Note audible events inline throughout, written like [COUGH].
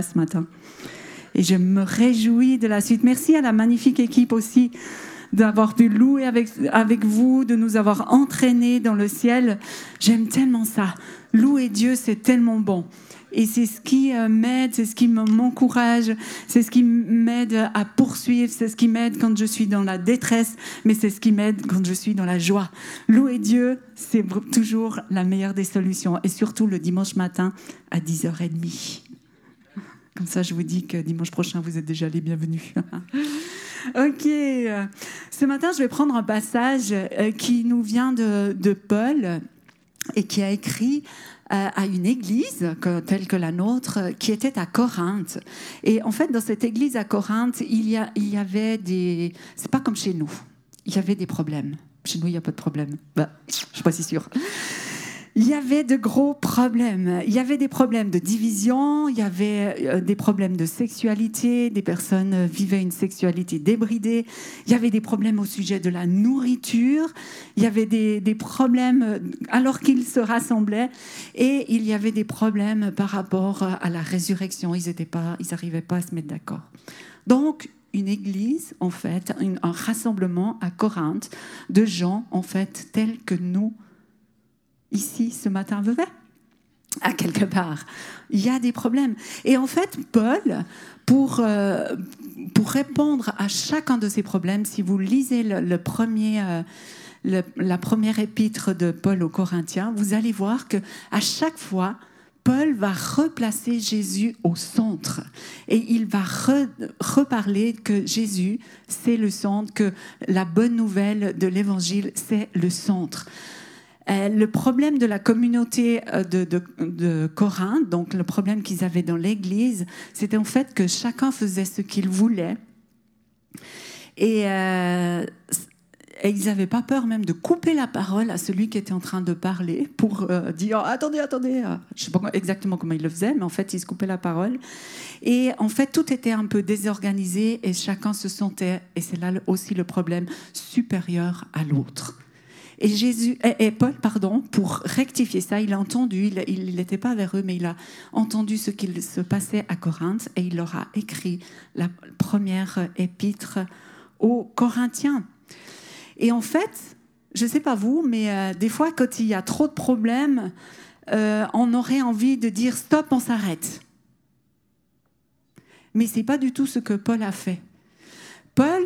ce matin. Et je me réjouis de la suite. Merci à la magnifique équipe aussi d'avoir pu louer avec, avec vous, de nous avoir entraînés dans le ciel. J'aime tellement ça. Louer Dieu, c'est tellement bon. Et c'est ce qui euh, m'aide, c'est ce qui m'encourage, c'est ce qui m'aide à poursuivre, c'est ce qui m'aide quand je suis dans la détresse, mais c'est ce qui m'aide quand je suis dans la joie. Louer Dieu, c'est toujours la meilleure des solutions, et surtout le dimanche matin à 10h30. Comme ça, je vous dis que dimanche prochain, vous êtes déjà les bienvenus. [LAUGHS] ok. Ce matin, je vais prendre un passage euh, qui nous vient de, de Paul et qui a écrit euh, à une église telle que la nôtre qui était à Corinthe. Et en fait, dans cette église à Corinthe, il y, a, il y avait des... C'est pas comme chez nous. Il y avait des problèmes. Chez nous, il n'y a pas de problème. Bah, je suis pas si sûre il y avait de gros problèmes. Il y avait des problèmes de division, il y avait euh, des problèmes de sexualité, des personnes vivaient une sexualité débridée, il y avait des problèmes au sujet de la nourriture, il y avait des, problèmes euh, alors qu'ils se rassemblaient, et il y avait des problèmes par rapport à la résurrection. Ils n'arrivaient pas, pas à se mettre d'accord. Donc, une église, en fait, un rassemblement à Corinthe de gens, en fait, tels que nous, ici ce matin Vevey à quelque part. Il y a des problèmes. Et en fait, Paul, pour, euh, pour répondre à chacun de ces problèmes, si vous lisez le, premier, euh, la première épître de Paul aux Corinthiens, vous allez voir que à chaque fois, Paul va replacer Jésus au centre et il va reparler que Jésus, c'est le centre, que la bonne nouvelle de l'évangile, c'est le centre. Euh, le problème de la communauté euh, de, Corinthe, donc le problème qu'ils avaient dans l'Église, c'était en fait que chacun faisait ce qu'il voulait. Et, euh, ils n'avaient pas peur même de couper la parole à celui qui était en train de parler pour dire attendez, attendez. Je ne sais pas exactement comment ils le faisaient, mais en fait, ils se coupaient la parole. Et en fait, tout était un peu désorganisé et chacun se sentait, et c'est là aussi le problème, supérieur à l'autre. Et, Jésus, et, Paul, pardon, pour rectifier ça, il a entendu, il n'était pas vers eux, mais il a entendu ce qu'il se passait à Corinthe et il leur a écrit la première épître aux Corinthiens. Et en fait, je ne sais pas vous, mais euh, des fois, quand il y a trop de problèmes, euh, on aurait envie de dire stop, on s'arrête. Mais ce n'est pas du tout ce que Paul a fait. Paul,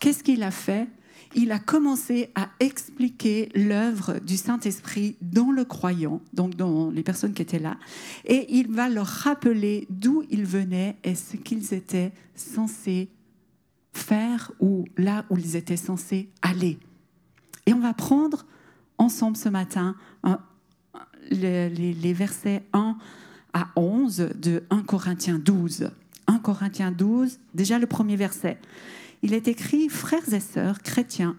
qu'est-ce qu'il a fait? Il a commencé à expliquer l'œuvre du Saint-Esprit dans le croyant, donc dans les personnes qui étaient là, et il va leur rappeler d'où ils venaient et ce qu'ils étaient censés faire ou là où ils étaient censés aller. Et on va prendre ensemble ce matin les, versets 1 à 11 de 1 Corinthiens 12. 1 Corinthiens 12, déjà le premier verset il est écrit, frères et sœurs chrétiens,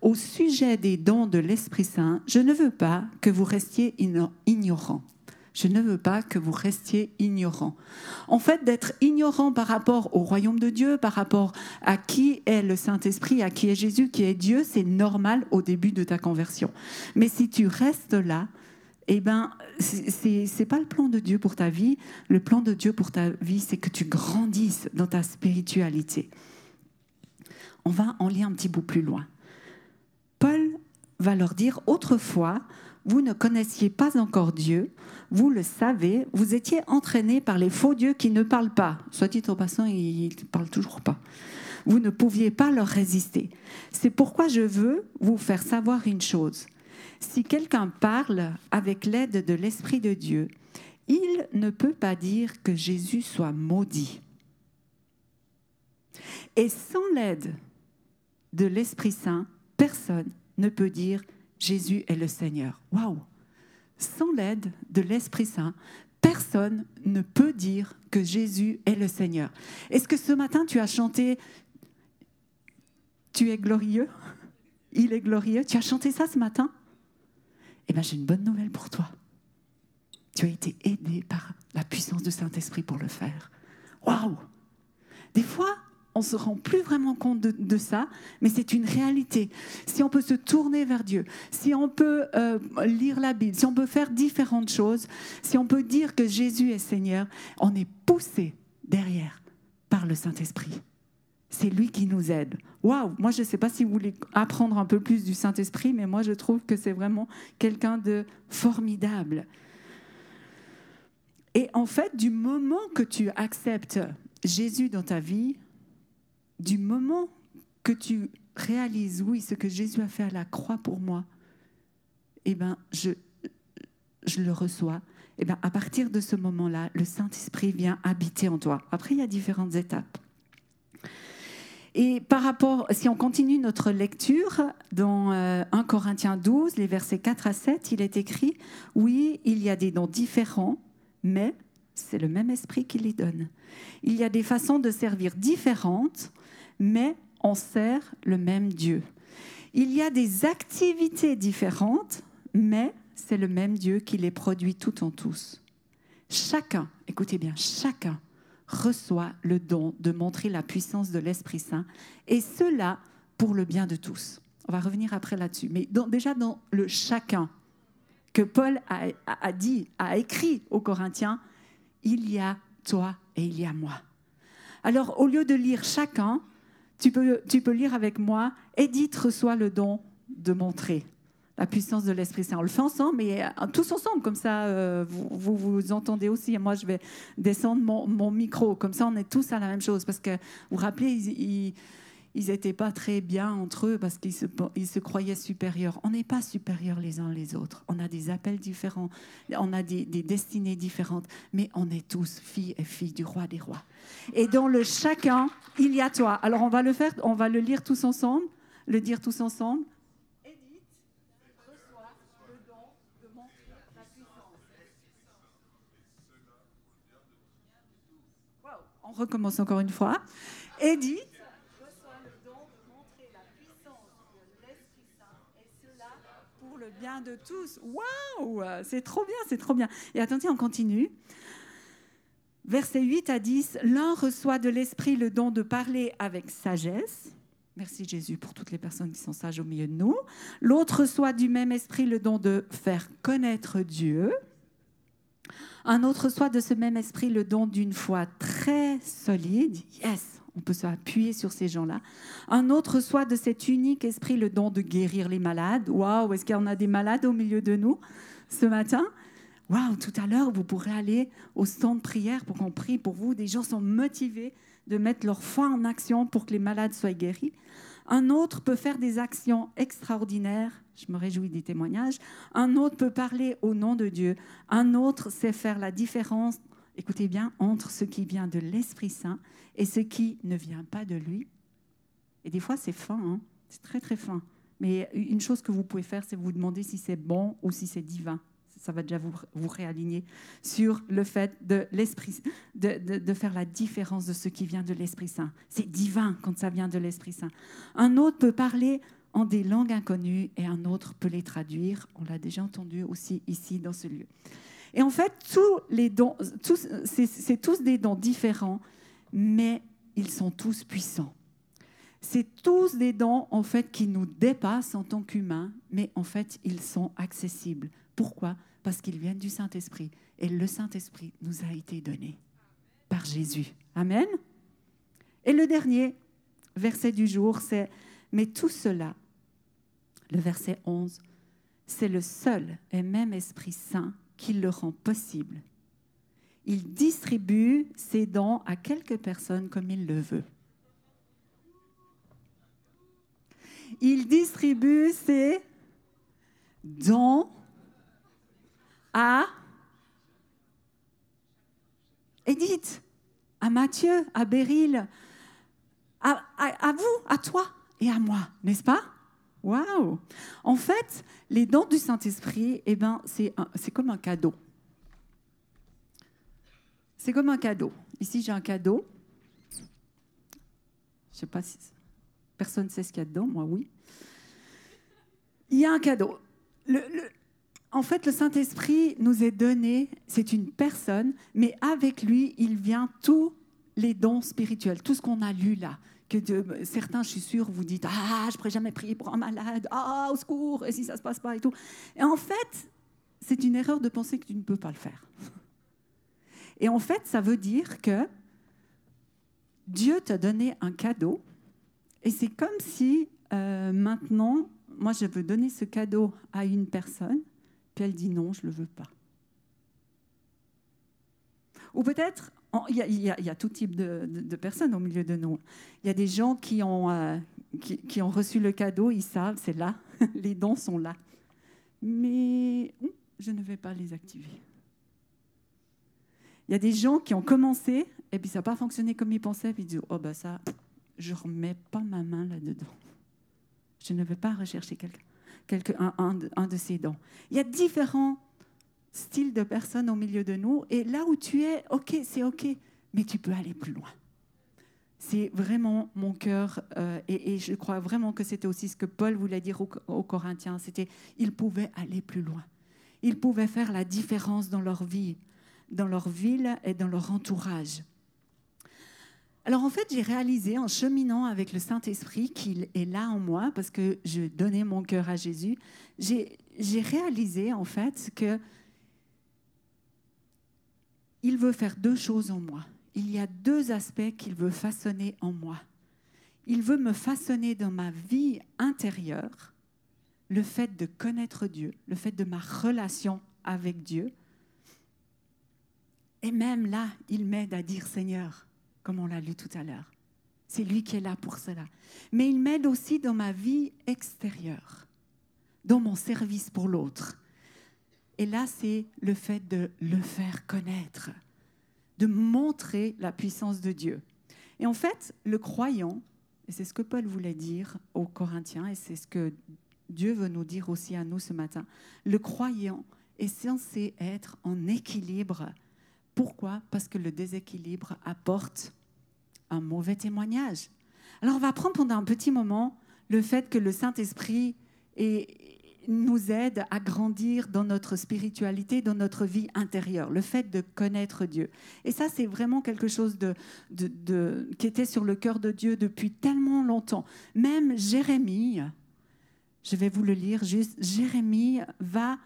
au sujet des dons de l'Esprit Saint, je ne veux pas que vous restiez ignorants. Je ne veux pas que vous restiez ignorants. En fait, d'être ignorant par rapport au royaume de Dieu, par rapport à qui est le Saint-Esprit, à qui est Jésus, qui est Dieu, c'est normal au début de ta conversion. Mais si tu restes là, eh ben, c'est pas le plan de Dieu pour ta vie. Le plan de Dieu pour ta vie, c'est que tu grandisses dans ta spiritualité on va en lire un petit bout plus loin. Paul va leur dire, autrefois, vous ne connaissiez pas encore Dieu, vous le savez, vous étiez entraînés par les faux dieux qui ne parlent pas. Soit dit en passant, ils ne parlent toujours pas. Vous ne pouviez pas leur résister. C'est pourquoi je veux vous faire savoir une chose. Si quelqu'un parle avec l'aide de l'Esprit de Dieu, il ne peut pas dire que Jésus soit maudit. Et sans l'aide de l'Esprit Saint, personne ne peut dire Jésus est le Seigneur. Waouh Sans l'aide de l'Esprit Saint, personne ne peut dire que Jésus est le Seigneur. Est-ce que ce matin tu as chanté Tu es glorieux? Il est glorieux Tu as chanté ça ce matin? Eh bien, j'ai une bonne nouvelle pour toi. Tu as été aidé par la puissance du Saint-Esprit pour le faire. Waouh Des fois, on se rend plus vraiment compte de, ça, mais c'est une réalité. Si on peut se tourner vers Dieu, si on peut euh, lire la Bible, si on peut faire différentes choses, si on peut dire que Jésus est Seigneur, on est poussé derrière par le Saint-Esprit. C'est lui qui nous aide. Waouh Moi, je ne sais pas si vous voulez apprendre un peu plus du Saint-Esprit, mais moi, je trouve que c'est vraiment quelqu'un de formidable. Et en fait, du moment que tu acceptes Jésus dans ta vie, du moment que tu réalises, oui, ce que Jésus a fait à la croix pour moi, eh ben, je, je le reçois. Eh ben, à partir de ce moment-là, le Saint-Esprit vient habiter en toi. Après, il y a différentes étapes. Et par rapport, si on continue notre lecture, dans 1 euh, Corinthiens 12, les versets 4 à 7, il est écrit, oui, il y a des dons différents, mais c'est le même esprit qui les donne. Il y a des façons de servir différentes, mais on sert le même Dieu. Il y a des activités différentes, mais c'est le même Dieu qui les produit tout en tous. Chacun, écoutez bien, chacun reçoit le don de montrer la puissance de l'Esprit Saint, et cela pour le bien de tous. On va revenir après là-dessus. Mais déjà dans le chacun que Paul a, a dit, a écrit aux Corinthiens, il y a toi et il y a moi. Alors au lieu de lire chacun, tu peux, tu peux lire avec moi, Edith reçoit le don de montrer la puissance de l'Esprit Saint. On le fait ensemble, mais euh, tous ensemble, comme ça, euh, vous, vous, entendez aussi. Et moi, je vais descendre mon, micro, comme ça, on est tous à la même chose. Parce que, vous vous rappelez, ils ils n'étaient pas très bien entre eux parce qu'ils se, croyaient supérieurs. On n'est pas supérieurs les uns les autres. On a des appels différents, on a des, des, destinées différentes, mais on est tous filles et filles du roi des rois. Et dans le chacun, il y a toi. Alors on va le faire, on va le lire tous ensemble, le dire tous ensemble. On recommence encore une fois. Edith le bien de tous. Waouh C'est trop bien, c'est trop bien. Et attendez, on continue. Versets 8 à 10, l'un reçoit de l'Esprit le don de parler avec sagesse. Merci Jésus pour toutes les personnes qui sont sages au milieu de nous. L'autre reçoit du même esprit le don de faire connaître Dieu. Un autre reçoit de ce même esprit le don d'une foi très solide. Yes, on peut s'appuyer sur ces gens-là. Un autre soit de cet unique esprit le don de guérir les malades. Waouh, est-ce en a des malades au milieu de nous ce matin? Waouh, tout à l'heure, vous pourrez aller au stand de prière pour qu'on prie pour vous. Des gens sont motivés de mettre leur foi en action pour que les malades soient guéris. Un autre peut faire des actions extraordinaires. Je me réjouis des témoignages. Un autre peut parler au nom de Dieu. Un autre sait faire la différence écoutez bien, entre ce qui vient de l'Esprit Saint et ce qui ne vient pas de lui. Et des fois, c'est fin, hein. c'est très très fin. Mais une chose que vous pouvez faire, c'est vous demander si c'est bon ou si c'est divin. Ça va déjà vous, vous réaligner sur le fait de l'esprit, de, de, faire la différence de ce qui vient de l'Esprit Saint. C'est divin quand ça vient de l'Esprit Saint. Un autre peut parler en des langues inconnues et un autre peut les traduire. On l'a déjà entendu aussi ici dans ce lieu. Et en fait, tous les dons, c'est tous des dons différents, mais ils sont tous puissants. C'est tous des dons en fait qui nous dépassent en tant qu'humains, mais en fait ils sont accessibles. Pourquoi? Parce qu'ils viennent du Saint-Esprit et le Saint-Esprit nous a été donné par Jésus. Amen. Et le dernier verset du jour, c'est mais tout cela, le verset 11, c'est le seul et même Esprit Saint qu'il le rend possible. Il distribue ses dons à quelques personnes comme il le veut. Il distribue ses dons à Edith, à Mathieu, à Beryl, à, à, vous, à toi et à moi, n'est-ce pas? Waouh En fait, les dons du Saint-Esprit, eh ben, c'est comme un cadeau. C'est comme un cadeau. Ici, j'ai un cadeau. Je sais pas si personne ne sait ce qu'il y a dedans, moi oui. Il y a un cadeau. en fait, le Saint-Esprit nous est donné, c'est une personne, mais avec lui, il vient tous les dons spirituels, tout ce qu'on a lu là, que certains, je suis sûre, vous dites Ah, je ne pourrais jamais prier pour un malade, ah, au secours, et si ça ne se passe pas et tout. Et en fait, c'est une erreur de penser que tu ne peux pas le faire. Et en fait, ça veut dire que Dieu t'a donné un cadeau, et c'est comme si euh, maintenant, moi, je veux donner ce cadeau à une personne, puis elle dit non, je ne le veux pas. Ou peut-être, il y, a tout type de, personnes au milieu de nous. Il y a des gens qui ont, euh, qui, ont reçu le cadeau, ils savent, c'est là, [LAUGHS] les dons sont là. Mais je ne vais pas les activer. Il y a des gens qui ont commencé, et puis ça n'a pas fonctionné comme ils pensaient, puis ils disent, oh ben ça, je ne remets pas ma main là-dedans. Je ne vais pas rechercher quelqu'un, un, un, de ces dons. Il y a différents styles de personnes au milieu de nous, et là où tu es, ok, c'est ok, mais tu peux aller plus loin. C'est vraiment mon cœur, euh, et, je crois vraiment que c'était aussi ce que Paul voulait dire aux, Corinthiens, c'était ils pouvaient aller plus loin. Ils pouvaient faire la différence dans leur vie, dans leur ville et dans leur entourage. Alors en fait, j'ai réalisé en cheminant avec le Saint-Esprit qu'il est là en moi parce que je donnais mon cœur à Jésus. J'ai réalisé en fait que il veut faire deux choses en moi. Il y a deux aspects qu'il veut façonner en moi. Il veut me façonner dans ma vie intérieure, le fait de connaître Dieu, le fait de ma relation avec Dieu. Et même là, il m'aide à dire Seigneur, comme on l'a lu tout à l'heure. C'est lui qui est là pour cela. Mais il m'aide aussi dans ma vie extérieure, dans mon service pour l'autre. Et là, c'est le fait de le faire connaître, de montrer la puissance de Dieu. Et en fait, le croyant, et c'est ce que Paul voulait dire aux Corinthiens, et c'est ce que Dieu veut nous dire aussi à nous ce matin, le croyant est censé être en équilibre pourquoi? Parce que le déséquilibre apporte un mauvais témoignage. Alors on va prendre pendant un petit moment le fait que le Saint-Esprit nous aide à grandir dans notre spiritualité, dans notre vie intérieure, le fait de connaître Dieu. Et ça, c'est vraiment quelque chose de, qui était sur le cœur de Dieu depuis tellement longtemps. Même Jérémie, je vais vous le lire juste, Jérémie va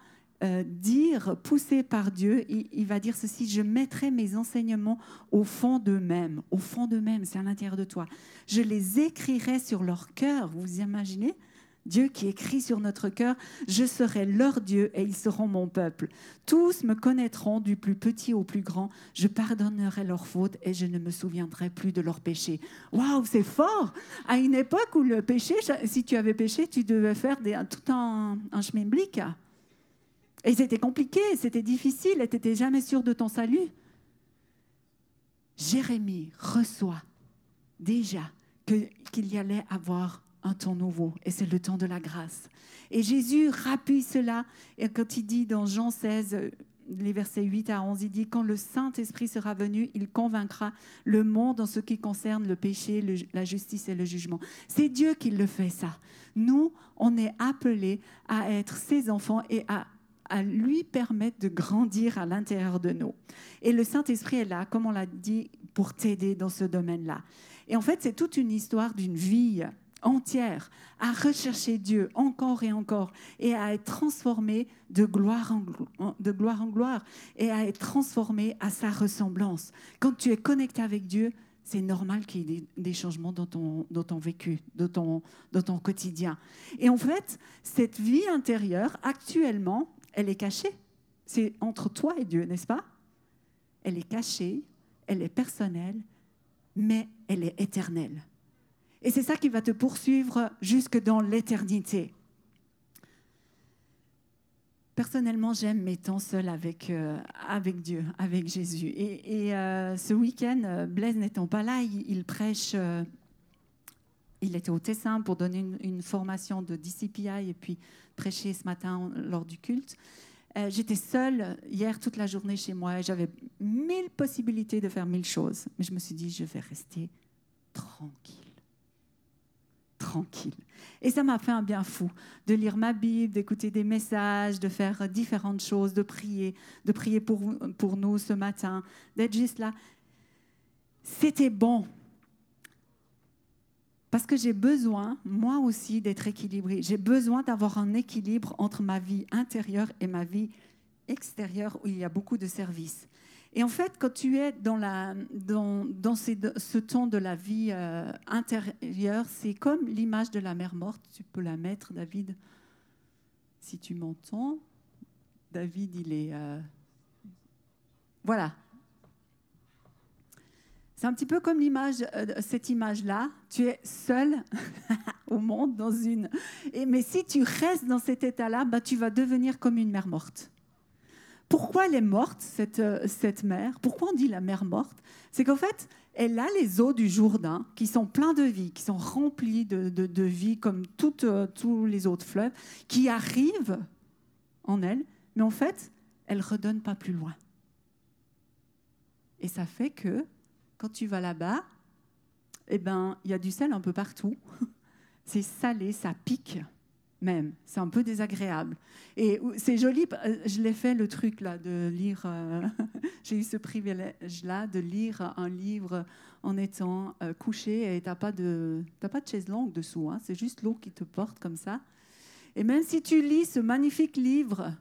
euh, dire, poussé par Dieu, il, va dire ceci, je mettrai mes enseignements au fond d'eux-mêmes, au fond d'eux-mêmes, c'est à l'intérieur de toi. Je les écrirai sur leur cœur, vous imaginez? Dieu qui écrit sur notre cœur, je serai leur Dieu et ils seront mon peuple. Tous me connaîtront du plus petit au plus grand, je pardonnerai leurs fautes et je ne me souviendrai plus de leurs péchés. Waouh, c'est fort À une époque où le péché, si tu avais péché, tu devais faire des, tout un, un chemin blic. Et c'était compliqué, c'était difficile, et tu n'étais jamais sûr de ton salut. Jérémie reçoit déjà qu'il y allait avoir un temps nouveau, et c'est le temps de la grâce. Et Jésus rappuie cela, quand il dit dans Jean 16, les versets 8 à 11, il dit, quand le Saint-Esprit sera venu, il convaincra le monde en ce qui concerne le péché, la justice et le jugement. C'est Dieu qui le fait ça. Nous, on est appelés à être ses enfants et à à lui permettre de grandir à l'intérieur de nous. Et le Saint-Esprit est là, comme on l'a dit, pour t'aider dans ce domaine-là. Et en fait, c'est toute une histoire d'une vie entière à rechercher Dieu encore et encore et à être transformé de gloire en, gloire et à être transformé à sa ressemblance. Quand tu es connecté avec Dieu, c'est normal qu'il y ait des, changements dans ton, vécu, dans ton quotidien. Et en fait, cette vie intérieure, actuellement, elle est cachée. C'est entre toi et Dieu, n'est-ce pas? Elle est cachée, elle est personnelle, mais elle est éternelle. Et c'est ça qui va te poursuivre jusque dans l'éternité. Personnellement, j'aime mes temps euh, avec Dieu, avec Jésus. Et, euh, ce week-end, euh, Blaise n'étant pas là, il, prêche. il était au Tessin pour donner une, une, formation de DCPI et puis prêcher ce matin lors du culte. J'étais seule hier toute la journée chez moi. J'avais mille possibilités de faire mille choses. Mais je me suis dit, je vais rester tranquille tranquille. Et ça m'a fait un bien fou de lire ma Bible, d'écouter des messages, de faire différentes choses, de prier, de prier pour, pour nous ce matin, d'être juste là. c'était bon. Parce que j'ai besoin, moi aussi, d'être équilibré. J'ai besoin d'avoir un équilibre entre ma vie intérieure et ma vie extérieure où il y a beaucoup de services. Et en fait, quand tu es dans, ce temps de la vie euh, intérieure, c'est comme l'image de la mer morte. Tu peux la mettre, David, si tu m'entends. David, il est... Euh, voilà. C'est un petit peu comme l'image, euh, cette image-là. Tu es seul [LAUGHS] au monde dans une. Mais si tu restes dans cet état-là, bah, tu vas devenir comme une mer morte. Pourquoi elle est morte, cette, euh, cette mer Pourquoi on dit la mer morte? C'est qu'en fait, elle a les eaux du Jourdain qui sont pleins de vie, qui sont remplies de, de, vie comme toutes, euh, tous les autres fleuves, qui arrivent en elle, mais en fait, elle ne redonne pas plus loin. Et ça fait que quand tu vas là-bas, eh ben, il y a du sel un peu partout. [LAUGHS] C'est salé, ça pique même. C'est un peu désagréable. Et c'est joli, euh, je l'ai fait le truc là de lire, euh, [LAUGHS] j'ai eu ce privilège-là de lire un livre en étant euh, couché et tu n'as pas, de, pas de chaise longue dessous, hein. c'est juste l'eau qui te porte comme ça. Et même si tu lis ce magnifique livre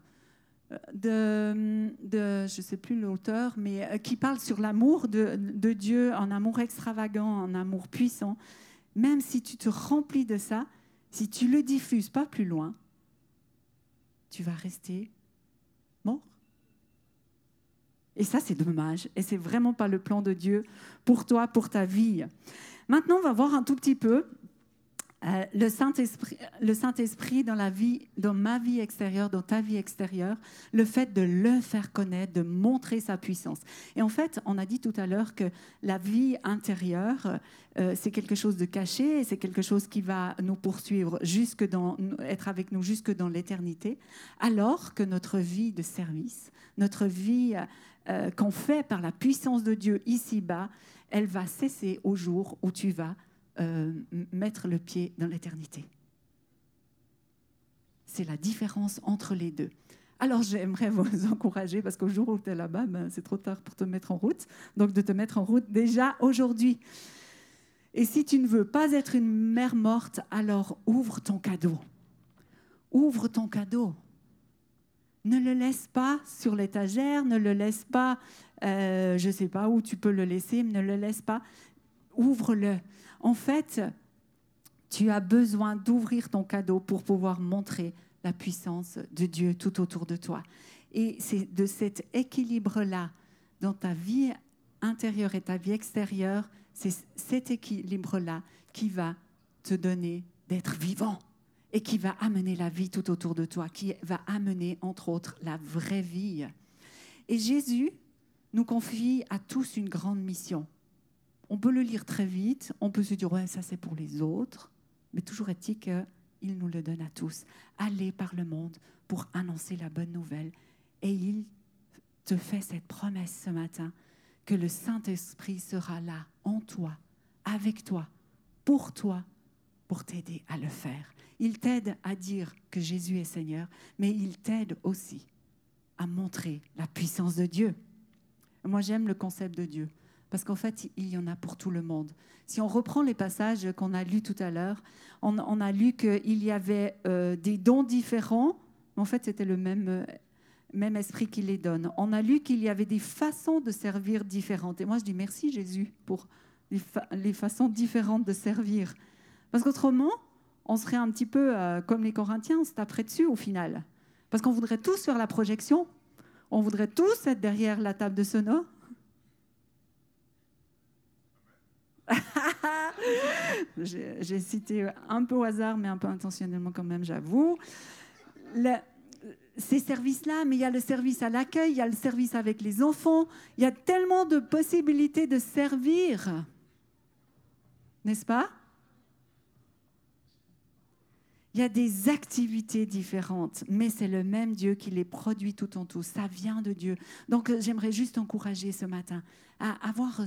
de, de je sais plus l'auteur, mais qui parle sur l'amour de, de Dieu, un amour extravagant, un amour puissant, même si tu te remplis de ça, si tu le diffuses pas plus loin, tu vas rester mort. Et ça, c'est dommage. Et c'est vraiment pas le plan de Dieu pour toi, pour ta vie. Maintenant, on va voir un tout petit peu euh, le Saint-Esprit, Saint-Esprit dans la vie, dans ma vie extérieure, dans ta vie extérieure, le fait de le faire connaître, de montrer sa puissance. Et en fait, on a dit tout à l'heure que la vie intérieure, euh, c'est quelque chose de caché, c'est quelque chose qui va nous poursuivre jusque dans, être avec nous jusque dans l'éternité, alors que notre vie de service, notre vie euh, qu'on fait par la puissance de Dieu ici-bas, elle va cesser au jour où tu vas euh, mettre le pied dans l'éternité. C'est la différence entre les deux. Alors j'aimerais [LAUGHS] vous encourager, parce qu'au jour où tu es là-bas, ben, c'est trop tard pour te mettre en route, donc de te mettre en route déjà aujourd'hui. Et si tu ne veux pas être une mère morte, alors ouvre ton cadeau. Ouvre ton cadeau. Ne le laisse pas sur l'étagère, ne le laisse pas, euh, je ne sais pas où tu peux le laisser, ne le laisse pas. Ouvre-le. En fait, tu as besoin d'ouvrir ton cadeau pour pouvoir montrer la puissance de Dieu tout autour de toi. Et c'est de cet équilibre-là dans ta vie intérieure et ta vie extérieure, c'est cet équilibre-là qui va te donner d'être vivant et qui va amener la vie tout autour de toi, qui va amener, entre autres, la vraie vie. Et Jésus nous confie à tous une grande mission on peut le lire très vite, on peut se dire, ouais, ça c'est pour les autres, mais toujours est-il qu'il nous le donne à tous. Allez par le monde pour annoncer la bonne nouvelle. Et il te fait cette promesse ce matin que le Saint-Esprit sera là, en toi, avec toi, pour toi, pour t'aider à le faire. Il t'aide à dire que Jésus est Seigneur, mais il t'aide aussi à montrer la puissance de Dieu. Moi, j'aime le concept de Dieu. Parce qu'en fait, il y en a pour tout le monde. Si on reprend les passages qu'on a lus tout à l'heure, on, a lu qu'il y avait euh, des dons différents, mais en fait, c'était le même, euh, même esprit qui les donne. On a lu qu'il y avait des façons de servir différentes. Et moi, je dis merci Jésus pour les, façons différentes de servir. Parce qu'autrement, on serait un petit peu euh, comme les Corinthiens, on se taperait dessus au final. Parce qu'on voudrait tous faire la projection, on voudrait tous être derrière la table de sono, [LAUGHS] J'ai cité un peu au hasard, mais un peu intentionnellement quand même, j'avoue. Ces services-là, mais il y a le service à l'accueil, il y a le service avec les enfants, il y a tellement de possibilités de servir. N'est-ce pas? Il y a des activités différentes, mais c'est le même Dieu qui les produit tout en tout. Ça vient de Dieu. Donc euh, j'aimerais juste encourager ce matin à avoir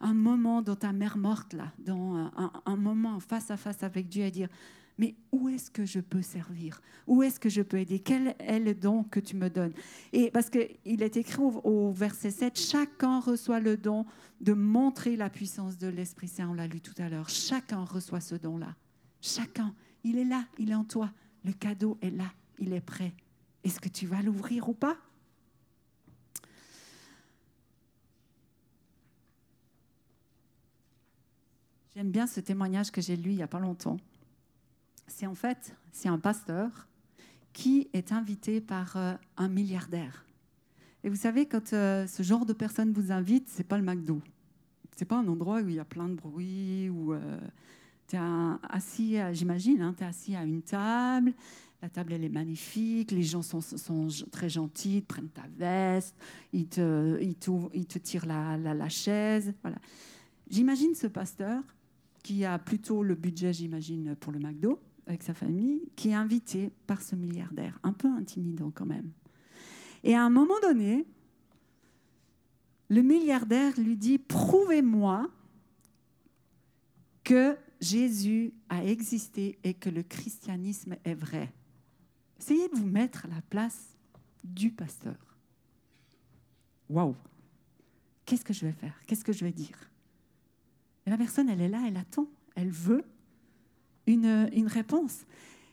un moment dans ta mère morte, là, dans un, moment face à face avec Dieu, et dire, mais où est-ce que je peux servir? Où est-ce que je peux aider? Quel est le don que tu me donnes? Et parce qu'il est écrit au, verset 7, chacun reçoit le don de montrer la puissance de l'Esprit Saint, on l'a lu tout à l'heure. Chacun reçoit ce don-là. Chacun. Il est là, il est en toi. Le cadeau est là, il est prêt. Est-ce que tu vas l'ouvrir ou pas? J'aime bien ce témoignage que j'ai lu il n'y a pas longtemps c'est en fait c'est un pasteur qui est invité par euh, un milliardaire. Et vous savez, quand euh, ce genre de personne vous invite, c'est pas le McDo. C'est pas un endroit où il y a plein de bruit, où euh, assis, j'imagine, hein, tu es assis à une table, la table elle est magnifique, les gens sont, sont très gentils, ils prennent ta veste, ils te, ils te, tirent la, la, la chaise. Voilà. J'imagine ce pasteur qui a plutôt le budget, j'imagine, pour le McDo, avec sa famille, qui est invité par ce milliardaire, un peu intimidant quand même. Et à un moment donné, le milliardaire lui dit, prouvez-moi que Jésus a existé et que le christianisme est vrai. Essayez de vous mettre à la place du pasteur. Waouh Qu'est-ce que je vais faire? Qu'est-ce que je vais dire? Et la personne, elle est là, elle attend, elle veut une, une réponse.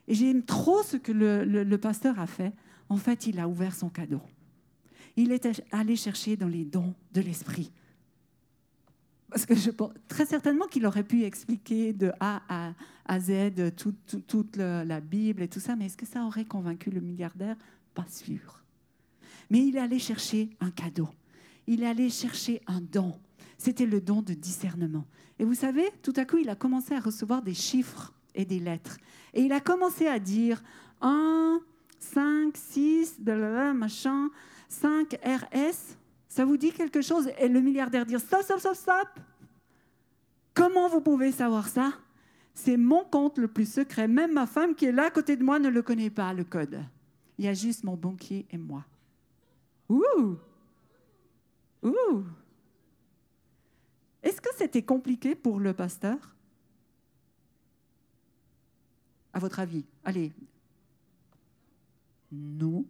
Et j'aime trop ce que le, le, pasteur a fait. En fait, il a ouvert son cadeau. Il est allé chercher dans les dons de l'esprit. Parce que je pense très certainement qu'il aurait pu expliquer de A à, Z toute, la Bible et tout ça, mais est-ce que ça aurait convaincu le milliardaire? Pas sûr. Mais il est allé chercher un cadeau. Il est allé chercher un don. C'était le don de discernement. Et vous savez, tout à coup, il a commencé à recevoir des chiffres et des lettres. Et il a commencé à dire 1, 5, 6, de machin, 5 RS. Ça vous dit quelque chose Et le milliardaire dit stop, stop, stop, stop. Comment vous pouvez savoir ça? C'est mon compte le plus secret. Même ma femme qui est là à côté de moi ne le connaît pas, le code. Il y a juste mon banquier et moi. Ouh Ouh Est-ce que c'était compliqué pour le pasteur? À votre avis Allez. Non.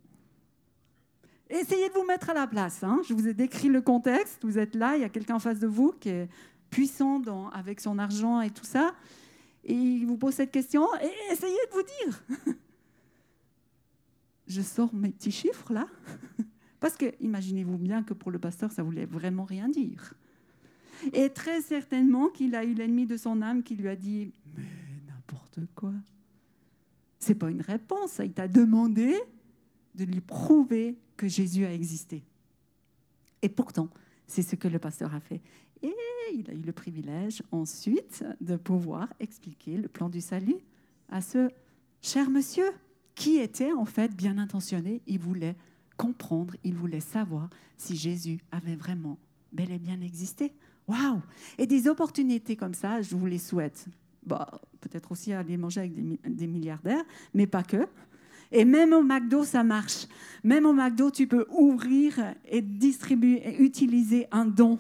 Essayez de vous mettre à la place. Hein. Je vous ai décrit le contexte. Vous êtes là, il y a quelqu'un en face de vous qui est puissant avec son argent et tout ça. Et il vous pose cette question et essayez de vous dire. [LAUGHS] Je sors mes petits chiffres là. [LAUGHS] Parce que imaginez-vous bien que pour le pasteur, ça voulait vraiment rien dire. Et très certainement qu'il a eu l'ennemi de son âme qui lui a dit Mais n'importe quoi. C'est pas une réponse. Il t'a demandé de lui prouver que Jésus a existé. Et pourtant, c'est ce que le pasteur a fait. Et il a eu le privilège ensuite de pouvoir expliquer le plan du salut à ce cher monsieur qui était en fait bien intentionné. Il voulait comprendre, il voulait savoir si Jésus avait vraiment bel et bien existé. Waouh Et des opportunités comme ça, je vous les souhaite. Bah, peut-être aussi aller manger avec des, milliardaires, mais pas que. Et même au McDo, ça marche. Même au McDo, tu peux ouvrir et distribuer et utiliser un don.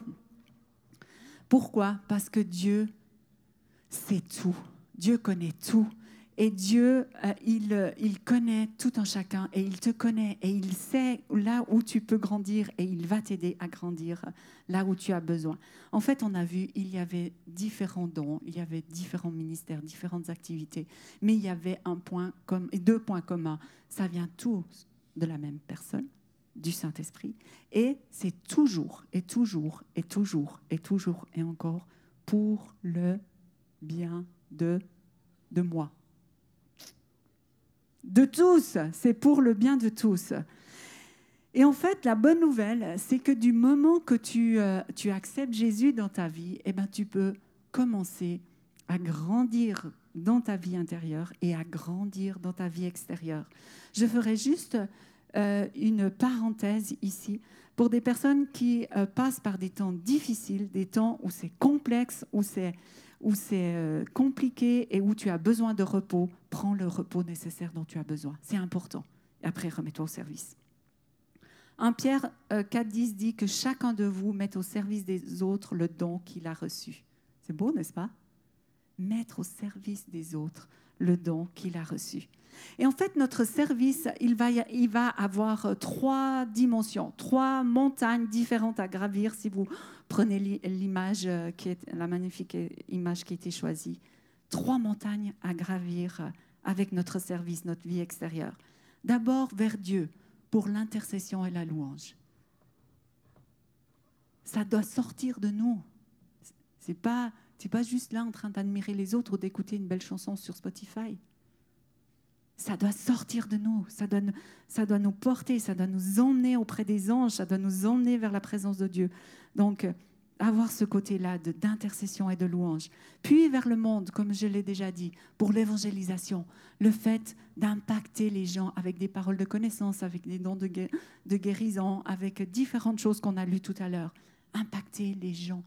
Pourquoi? Parce que Dieu sait tout. Dieu connaît tout. Et Dieu, euh, il, euh, il connaît tout en chacun et il te connaît et il sait là où tu peux grandir et il va t'aider à grandir là où tu as besoin. En fait, on a vu, il y avait différents dons, il y avait différents ministères, différentes activités, mais il y avait un point comme, deux points communs. Ça vient tous de la même personne, du Saint-Esprit, et c'est toujours, et toujours, et toujours, et toujours, et encore pour le bien de, de moi de tous, c'est pour le bien de tous. Et en fait, la bonne nouvelle, c'est que du moment que tu, euh, tu acceptes Jésus dans ta vie, eh ben, tu peux commencer à grandir dans ta vie intérieure et à grandir dans ta vie extérieure. Je ferai juste euh, une parenthèse ici pour des personnes qui euh, passent par des temps difficiles, des temps où c'est complexe, où c'est où c'est euh, compliqué et où tu as besoin de repos, prends le repos nécessaire dont tu as besoin. C'est important. Et après, remets-toi au service. 1 Pierre 4.10 euh, dit que chacun de vous mette au service des autres le don qu'il a reçu. C'est beau, n'est-ce pas? Mettre au service des autres le don qu'il a reçu. Et en fait, notre service, il va, avoir trois dimensions, trois montagnes différentes à gravir si vous prenez l'image euh, qui est la magnifique image qui a été choisie. Trois montagnes à gravir avec notre service, notre vie extérieure. D'abord vers Dieu pour l'intercession et la louange. Ça doit sortir de nous. C'est pas, pas juste là en train d'admirer les autres ou d'écouter une belle chanson sur Spotify ça doit sortir de nous, ça doit, ça doit nous porter, ça doit nous emmener auprès des anges, ça doit nous emmener vers la présence de Dieu. Donc, euh, avoir ce côté-là d'intercession et de louange. Puis vers le monde, comme je l'ai déjà dit, pour l'évangélisation, le fait d'impacter les gens avec des paroles de connaissance, avec des dons de, de guérison, avec différentes choses qu'on a lues tout à l'heure. Impacter les gens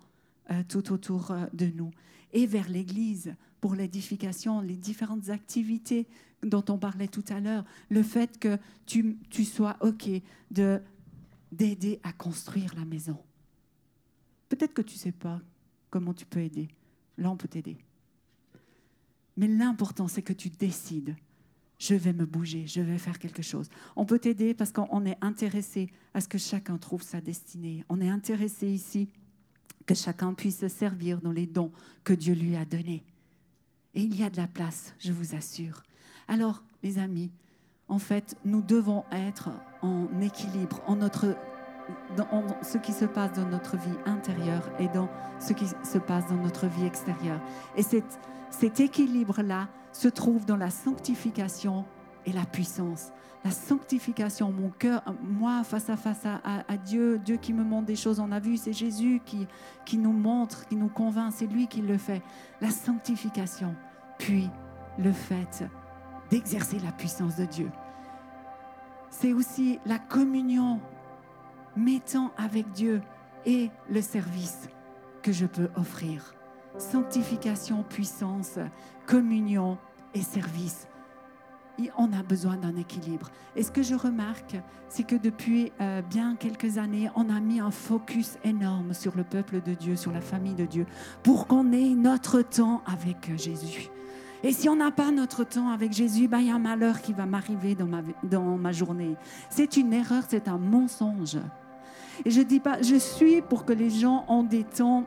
euh, tout autour euh, de nous. Et vers l'Église, pour l'édification, les différentes activités dont on parlait tout à l'heure, le fait que tu, tu sois OK de, d'aider à construire la maison. Peut-être que tu ne sais pas comment tu peux aider. Là, on peut t'aider. Mais l'important, c'est que tu décides. Je vais me bouger, je vais faire quelque chose. On peut t'aider parce qu'on est intéressé à ce que chacun trouve sa destinée. On est intéressé ici que chacun puisse se servir dans les dons que Dieu lui a donnés. Et il y a de la place, je vous assure. Alors, les amis, en fait, nous devons être en équilibre en notre ce qui se passe dans notre vie intérieure et dans ce qui se passe dans notre vie extérieure. Et cet, cet équilibre-là se trouve dans la sanctification et la puissance. La sanctification, mon cœur, moi, face à face à, à, Dieu, Dieu qui me montre des choses, on a vu, c'est Jésus qui, qui nous montre, qui nous convainc, c'est lui qui le fait. La sanctification, puis le fait d'exercer la puissance de Dieu. C'est aussi la communion mettant avec Dieu et le service que je peux offrir. Sanctification, puissance, communion et service. on a besoin d'un équilibre. Et ce que je remarque, c'est que depuis euh, bien quelques années, on a mis un focus énorme sur le peuple de Dieu, sur la famille de Dieu, pour qu'on ait notre temps avec Jésus. Et si on n'a pas notre temps avec Jésus, ben, il y a un malheur qui va m'arriver dans ma, dans ma journée. C'est une erreur, c'est un mensonge. Et je dis pas, je suis pour que les gens ont des temps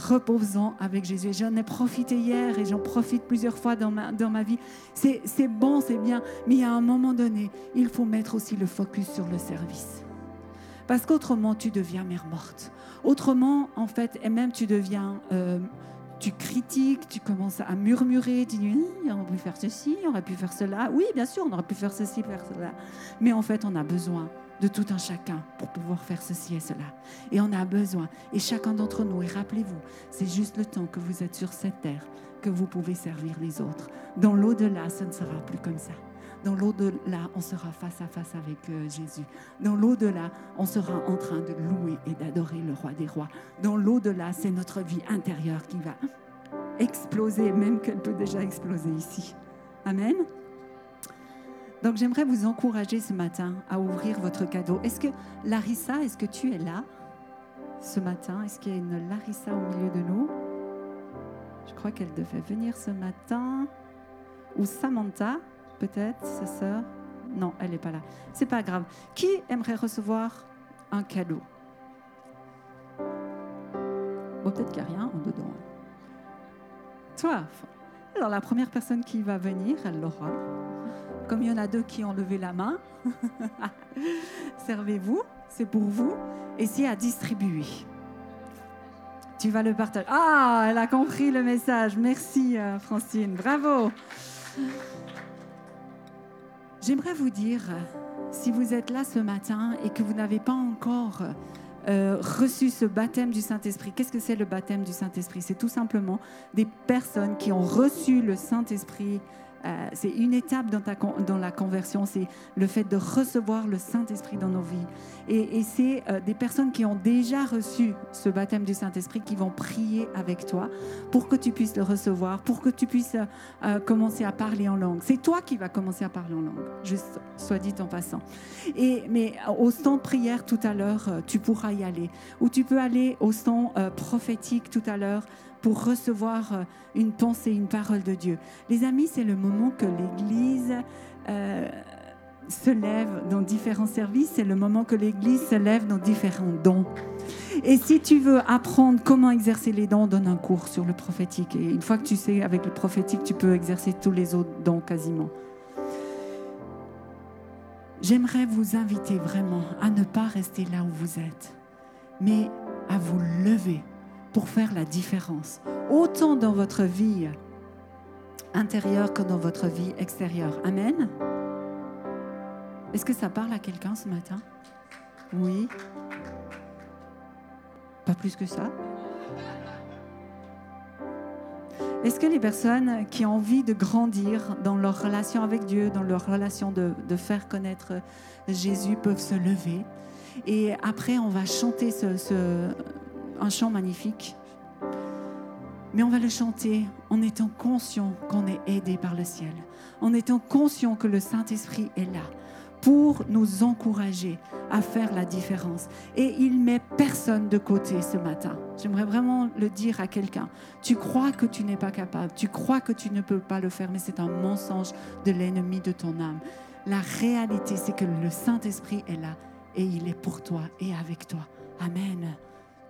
reposants avec Jésus. J'en ai profité hier et j'en profite plusieurs fois dans ma, dans ma vie. C'est bon, c'est bien, mais a un moment donné, il faut mettre aussi le focus sur le service. Parce qu'autrement, tu deviens mère morte. Autrement, en fait, et même tu deviens euh, tu critiques, tu commences à murmurer, tu dis on aurait pu faire ceci, on aurait pu faire cela. Oui, bien sûr, on aurait pu faire ceci, faire cela. Mais en fait, on a besoin de tout un chacun pour pouvoir faire ceci et cela. Et on a besoin, et chacun d'entre nous, et rappelez-vous, c'est juste le temps que vous êtes sur cette terre que vous pouvez servir les autres. Dans l'au-delà, ce ne sera plus comme ça. Dans l'au-delà, on sera face à face avec euh, Jésus. Dans l'au-delà, on sera en train de louer et d'adorer le roi des rois. Dans l'au-delà, c'est notre vie intérieure qui va exploser, même qu'elle peut déjà exploser ici. Amen. Donc j'aimerais vous encourager ce matin à ouvrir votre cadeau. Est-ce que Larissa, est-ce que tu es là ce matin? Est-ce qu'il y a une Larissa au milieu de nous? Je crois qu'elle devait venir ce matin. Ou Samantha? Peut-être, sa sœur? Non, elle n'est pas là. C'est pas grave. Qui aimerait recevoir un cadeau? Peut-être qu'il n'y a rien en dedans. Toi Alors, la première personne qui va venir, elle l'aura. Comme il y en a deux qui ont levé la main, [LAUGHS] servez-vous, c'est pour vous. Et à distribuer. Tu vas le partager. Ah, elle a compris le message. Merci, euh, Francine. Bravo. J'aimerais vous dire, si vous êtes là ce matin et que vous n'avez pas encore euh, reçu ce baptême du Saint-Esprit, qu'est-ce que c'est le baptême du Saint-Esprit? C'est tout simplement des personnes qui ont reçu le Saint-Esprit euh, c'est une étape dans, ta, dans la conversion, c'est le fait de recevoir le Saint-Esprit dans nos vies. Et, c'est euh, des personnes qui ont déjà reçu ce baptême du Saint-Esprit qui vont prier avec toi pour que tu puisses le recevoir, pour que tu puisses euh, commencer à parler en langue. C'est toi qui vas commencer à parler en langue, juste soit dit en passant. Et, mais au stand de prière tout à l'heure, tu pourras y aller. Ou tu peux aller au stand prophétique tout à l'heure pour recevoir euh, une pensée, une parole de Dieu. Les amis, c'est le moment que l'Église euh, se lève dans différents services, c'est le moment que l'Église se lève dans différents dons. Et si tu veux apprendre comment exercer les dons, donne un cours sur le prophétique. Et une fois que tu sais avec le prophétique, tu peux exercer tous les autres dons quasiment. J'aimerais vous inviter vraiment à ne pas rester là où vous êtes, mais à vous lever pour faire la différence, autant dans votre vie intérieure que dans votre vie extérieure. Amen. Est-ce que ça parle à quelqu'un ce matin? Oui. Pas plus que ça Est-ce que les personnes qui ont envie de grandir dans leur relation avec Dieu, dans leur relation de, faire connaître Jésus, peuvent se lever Et après, on va chanter ce, un chant magnifique. Mais on va le chanter en étant conscient qu'on est aidé par le ciel, en étant conscient que le Saint-Esprit est là pour nous encourager à faire la différence. Et il met personne de côté ce matin. J'aimerais vraiment le dire à quelqu'un. Tu crois que tu n'es pas capable, tu crois que tu ne peux pas le faire, mais c'est un mensonge de l'ennemi de ton âme. La réalité, c'est que le Saint-Esprit est là et il est pour toi et avec toi. Amen.